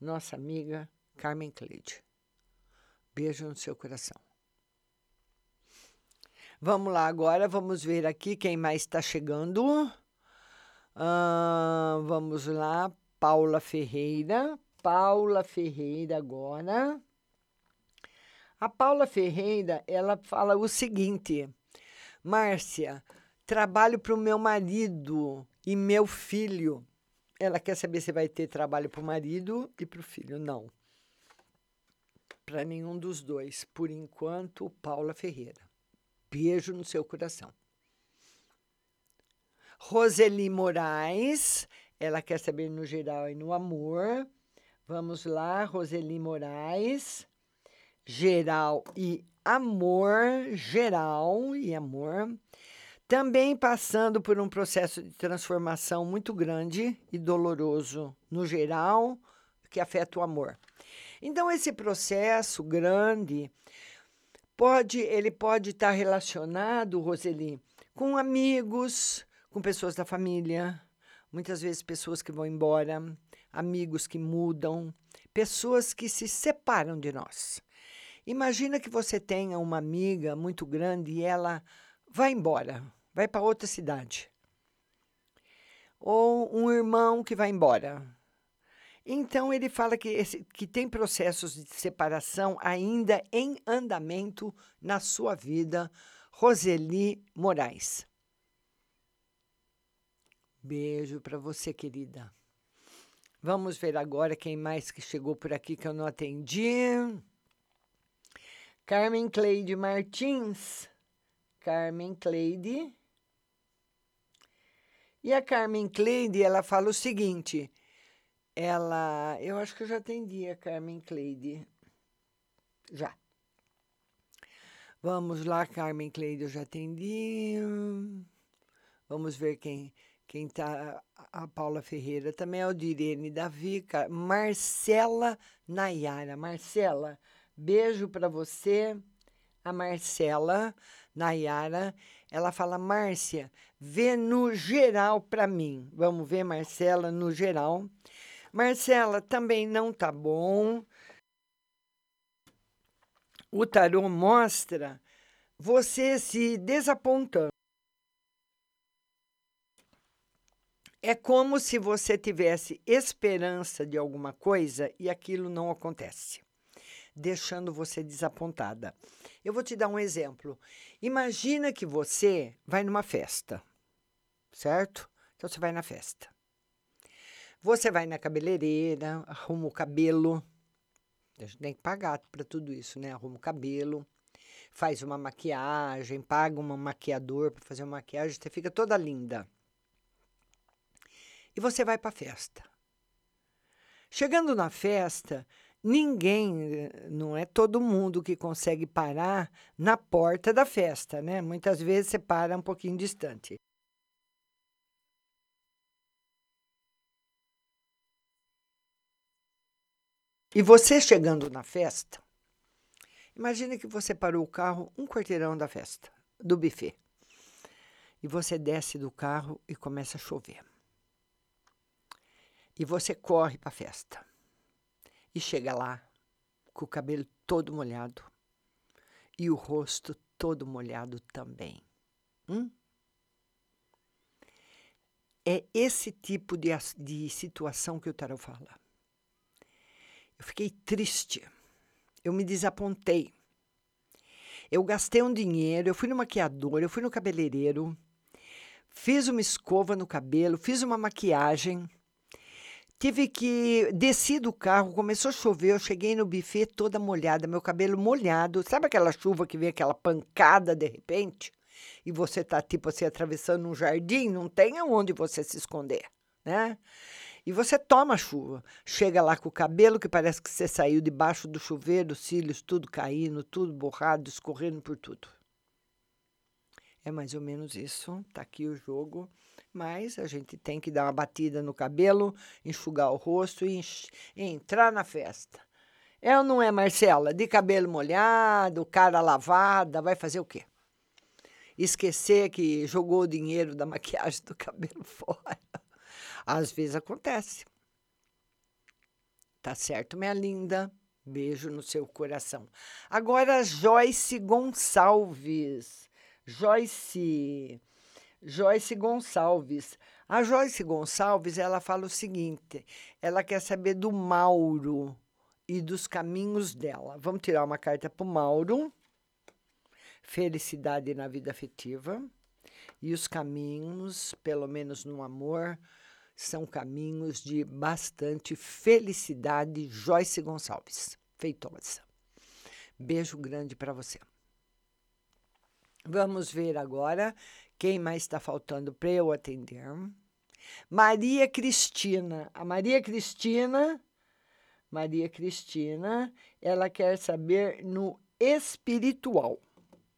nossa amiga Carmen Cleide. Beijo no seu coração. Vamos lá agora, vamos ver aqui quem mais está chegando. Vamos lá, Paula Ferreira. Paula Ferreira agora. A Paula Ferreira, ela fala o seguinte: Márcia, trabalho para o meu marido e meu filho. Ela quer saber se vai ter trabalho para o marido e para o filho. Não. Para nenhum dos dois. Por enquanto, Paula Ferreira. Beijo no seu coração. Roseli Moraes, ela quer saber no geral e no amor. Vamos lá, Roseli Moraes. Geral e amor, geral e amor. Também passando por um processo de transformação muito grande e doloroso no geral, que afeta o amor. Então esse processo grande pode, ele pode estar relacionado, Roseli, com amigos, com pessoas da família, muitas vezes pessoas que vão embora, amigos que mudam, pessoas que se separam de nós. Imagina que você tenha uma amiga muito grande e ela vai embora, vai para outra cidade. Ou um irmão que vai embora. Então ele fala que, esse, que tem processos de separação ainda em andamento na sua vida, Roseli Moraes. Beijo para você, querida. Vamos ver agora quem mais que chegou por aqui que eu não atendi. Carmen Cleide Martins. Carmen Cleide. E a Carmen Cleide, ela fala o seguinte: ela, eu acho que eu já atendi a Carmen Cleide. Já. Vamos lá, Carmen Cleide, eu já atendi. Vamos ver quem quem tá a Paula Ferreira também é o Direne Davi, Marcela Nayara. Marcela, beijo para você. A Marcela Nayara, ela fala: "Márcia, vê no geral para mim". Vamos ver Marcela no geral. Marcela, também não tá bom. O tarô mostra você se desapontando. É como se você tivesse esperança de alguma coisa e aquilo não acontece, deixando você desapontada. Eu vou te dar um exemplo. Imagina que você vai numa festa, certo? Então você vai na festa. Você vai na cabeleireira, arruma o cabelo. A gente tem que pagar para tudo isso, né? Arruma o cabelo, faz uma maquiagem, paga um maquiador para fazer uma maquiagem, você fica toda linda e você vai para a festa. Chegando na festa, ninguém, não é todo mundo que consegue parar na porta da festa, né? Muitas vezes você para um pouquinho distante. E você chegando na festa, imagine que você parou o carro um quarteirão da festa, do buffet. E você desce do carro e começa a chover e você corre para a festa. e chega lá com o cabelo todo molhado e o rosto todo molhado também. Hum? É esse tipo de, de situação que o tarot fala. Eu fiquei triste, eu me desapontei. Eu gastei um dinheiro, eu fui no maquiador, eu fui no cabeleireiro, fiz uma escova no cabelo, fiz uma maquiagem. Tive que desci do carro, começou a chover, eu cheguei no buffet toda molhada, meu cabelo molhado. Sabe aquela chuva que vem aquela pancada de repente? E você tá tipo assim atravessando um jardim, não tem aonde você se esconder, né? E você toma chuva. Chega lá com o cabelo que parece que você saiu debaixo do chuveiro, cílios tudo caindo, tudo borrado, escorrendo por tudo. É mais ou menos isso. Tá aqui o jogo. Mas a gente tem que dar uma batida no cabelo, enxugar o rosto e entrar na festa. É ou não é, Marcela? De cabelo molhado, cara lavada, vai fazer o quê? Esquecer que jogou o dinheiro da maquiagem do cabelo fora. Às vezes acontece. Tá certo, minha linda? Beijo no seu coração. Agora, Joyce Gonçalves. Joyce. Joyce Gonçalves. A Joyce Gonçalves, ela fala o seguinte: ela quer saber do Mauro e dos caminhos dela. Vamos tirar uma carta para o Mauro. Felicidade na vida afetiva. E os caminhos, pelo menos no amor, são caminhos de bastante felicidade. Joyce Gonçalves, feitosa. Beijo grande para você. Vamos ver agora quem mais está faltando para eu atender. Maria Cristina. A Maria Cristina, Maria Cristina, ela quer saber no espiritual.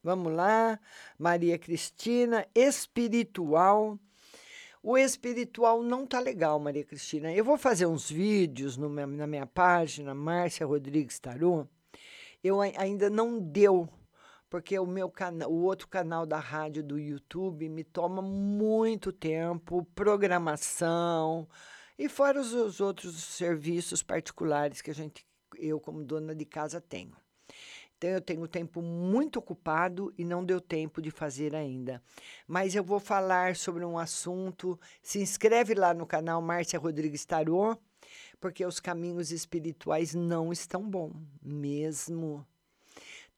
Vamos lá, Maria Cristina, espiritual. O espiritual não tá legal, Maria Cristina. Eu vou fazer uns vídeos no, na minha página, Márcia Rodrigues Taru. Eu ainda não deu, porque o meu canal, o outro canal da rádio do YouTube me toma muito tempo, programação e fora os, os outros serviços particulares que a gente, eu como dona de casa tenho. Então, eu tenho tempo muito ocupado e não deu tempo de fazer ainda. Mas eu vou falar sobre um assunto. Se inscreve lá no canal Márcia Rodrigues Tarô, porque os caminhos espirituais não estão bom, mesmo.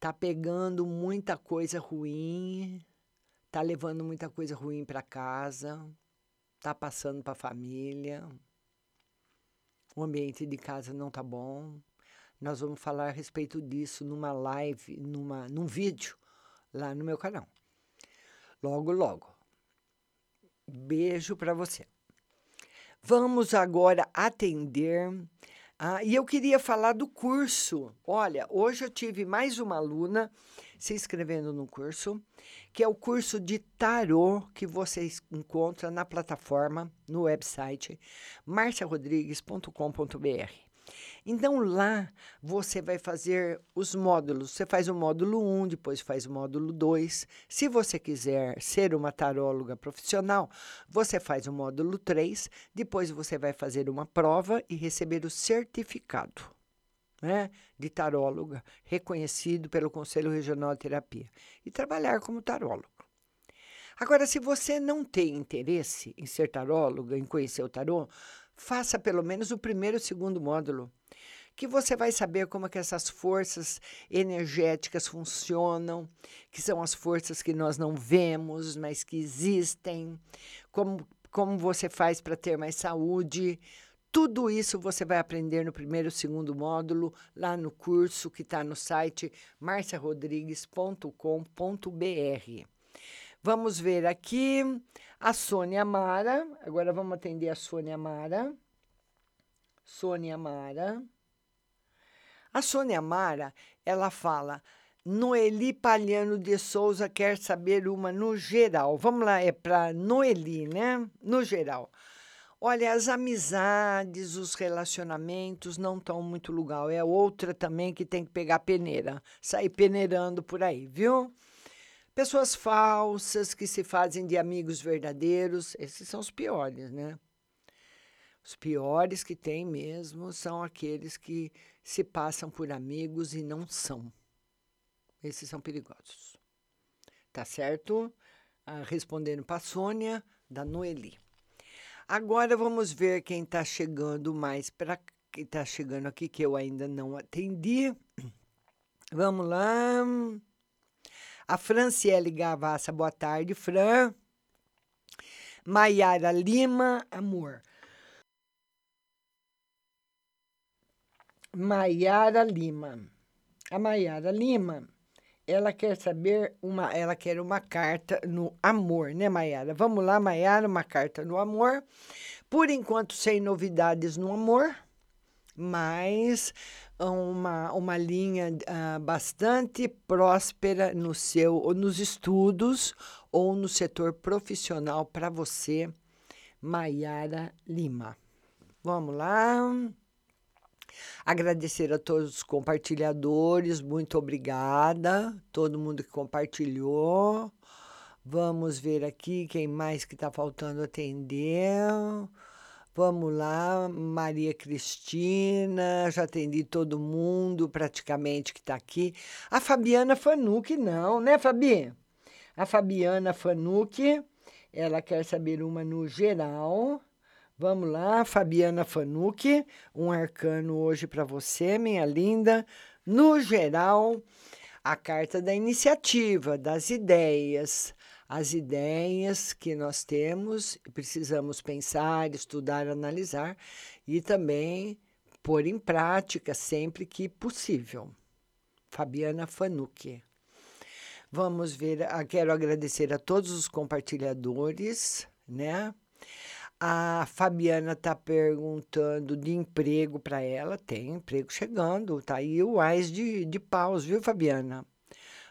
Tá pegando muita coisa ruim, tá levando muita coisa ruim para casa, tá passando para a família. O ambiente de casa não tá bom. Nós vamos falar a respeito disso numa live, numa, num vídeo lá no meu canal. Logo, logo. Beijo para você. Vamos agora atender. Ah, e eu queria falar do curso. Olha, hoje eu tive mais uma aluna se inscrevendo no curso, que é o curso de tarô que você encontra na plataforma, no website marciarodrigues.com.br. Então lá você vai fazer os módulos. Você faz o módulo 1, um, depois faz o módulo 2. Se você quiser ser uma taróloga profissional, você faz o módulo 3, depois você vai fazer uma prova e receber o certificado. Né, de taróloga, reconhecido pelo Conselho Regional de Terapia, e trabalhar como tarólogo. Agora, se você não tem interesse em ser taróloga, em conhecer o tarô, faça pelo menos o primeiro e o segundo módulo que você vai saber como é que essas forças energéticas funcionam, que são as forças que nós não vemos, mas que existem, como, como você faz para ter mais saúde. Tudo isso você vai aprender no primeiro e segundo módulo, lá no curso que está no site marciarodrigues.com.br. Vamos ver aqui a Sônia Mara. Agora vamos atender a Sônia Mara. Sônia Mara. A Sônia Mara, ela fala, Noeli Palhano de Souza quer saber uma no geral. Vamos lá, é para Noeli, né? No geral. Olha, as amizades, os relacionamentos não estão muito legal. É outra também que tem que pegar peneira, sair peneirando por aí, viu? Pessoas falsas que se fazem de amigos verdadeiros, esses são os piores, né? Os piores que tem mesmo são aqueles que se passam por amigos e não são. Esses são perigosos. Tá certo? Ah, respondendo para Sônia, da Noeli. Agora vamos ver quem está chegando mais para quem está chegando aqui, que eu ainda não atendi. Vamos lá. A Franciele Gavassa, boa tarde, Fran. Maiara Lima, amor. Maiara Lima. A Maiara Lima, ela quer saber uma, ela quer uma carta no amor, né, Maiara? Vamos lá, Maiara, uma carta no amor. Por enquanto sem novidades no amor, mas uma, uma linha uh, bastante próspera no seu nos estudos ou no setor profissional para você, Maiara Lima. Vamos lá. Agradecer a todos os compartilhadores, muito obrigada, todo mundo que compartilhou. Vamos ver aqui quem mais que está faltando atender. Vamos lá, Maria Cristina, já atendi todo mundo praticamente que está aqui. A Fabiana Fanuc, não, né, Fabi? A Fabiana Fanuc, ela quer saber uma no geral. Vamos lá, Fabiana Fanuc, um arcano hoje para você, minha linda. No geral, a carta da iniciativa, das ideias as ideias que nós temos, precisamos pensar, estudar, analisar e também pôr em prática sempre que possível. Fabiana Fanucchi. Vamos ver, ah, quero agradecer a todos os compartilhadores, né? A Fabiana está perguntando de emprego para ela. Tem emprego chegando, tá aí o AIS de, de paus, viu, Fabiana?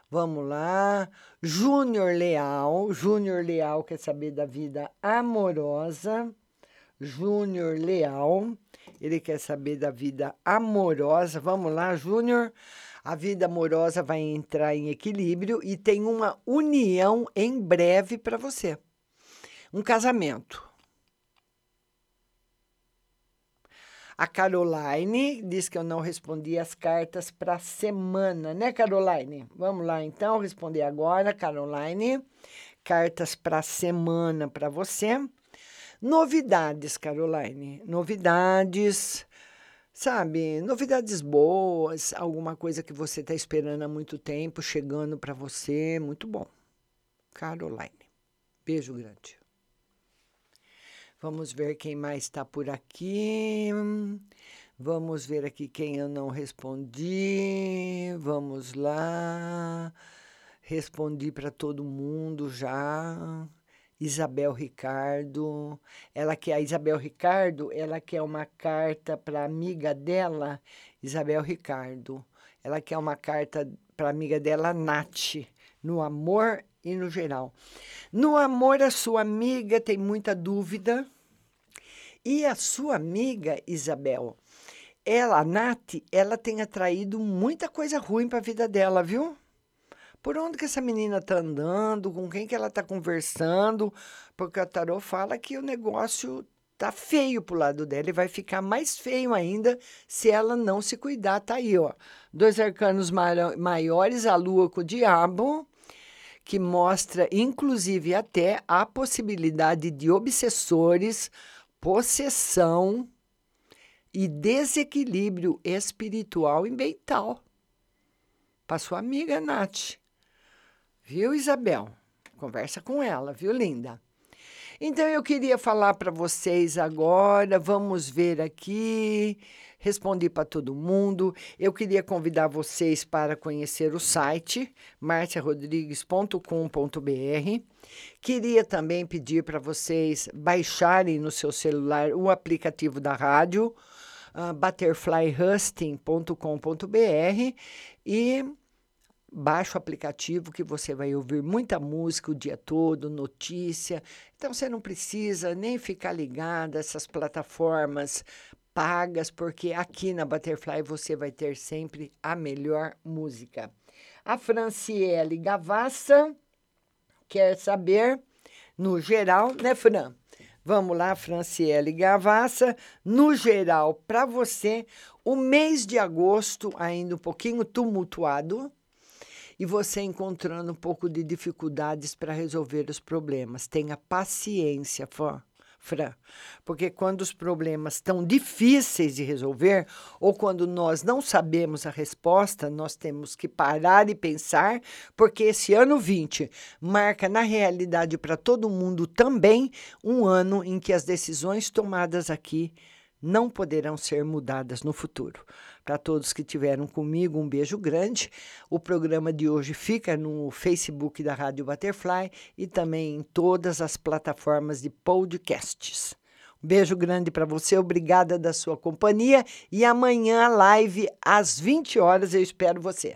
Vamos lá. Júnior Leal. Júnior Leal quer saber da vida amorosa. Júnior Leal. Ele quer saber da vida amorosa. Vamos lá, Júnior. A vida amorosa vai entrar em equilíbrio e tem uma união em breve para você. Um casamento. A Caroline diz que eu não respondi as cartas para a semana, né, Caroline? Vamos lá, então, responder agora, Caroline. Cartas para a semana para você. Novidades, Caroline. Novidades, sabe? Novidades boas, alguma coisa que você está esperando há muito tempo chegando para você. Muito bom. Caroline. Beijo grande. Vamos ver quem mais está por aqui. Vamos ver aqui quem eu não respondi. Vamos lá. Respondi para todo mundo já. Isabel Ricardo. Ela quer a Isabel Ricardo, ela quer uma carta para amiga dela, Isabel Ricardo. Ela quer uma carta para amiga dela, Nath, no amor e no geral. No amor, a sua amiga tem muita dúvida. E a sua amiga, Isabel, ela, a Nath, ela tem atraído muita coisa ruim para a vida dela, viu? Por onde que essa menina tá andando, com quem que ela tá conversando, porque a Tarô fala que o negócio tá feio pro lado dela e vai ficar mais feio ainda se ela não se cuidar. Tá aí, ó. Dois arcanos maiores, a lua com o diabo, que mostra, inclusive, até a possibilidade de obsessores, possessão e desequilíbrio espiritual e mental. Para sua amiga Nath. Viu, Isabel? Conversa com ela, viu, linda? Então eu queria falar para vocês agora, vamos ver aqui respondi para todo mundo. Eu queria convidar vocês para conhecer o site marciarodrigues.com.br. Queria também pedir para vocês baixarem no seu celular o aplicativo da rádio, uh, butterflyhusting.com.br e baixa o aplicativo que você vai ouvir muita música o dia todo, notícia. Então você não precisa nem ficar ligado a essas plataformas pagas, porque aqui na Butterfly você vai ter sempre a melhor música. A Franciele Gavassa quer saber, no geral, né, Fran? Vamos lá, Franciele Gavassa. No geral, para você, o mês de agosto ainda um pouquinho tumultuado e você encontrando um pouco de dificuldades para resolver os problemas. Tenha paciência. Fran, porque quando os problemas estão difíceis de resolver ou quando nós não sabemos a resposta, nós temos que parar e pensar, porque esse ano 20 marca na realidade para todo mundo também um ano em que as decisões tomadas aqui não poderão ser mudadas no futuro. Para todos que tiveram comigo, um beijo grande. O programa de hoje fica no Facebook da Rádio Butterfly e também em todas as plataformas de podcasts. Um beijo grande para você, obrigada da sua companhia e amanhã live às 20 horas eu espero você.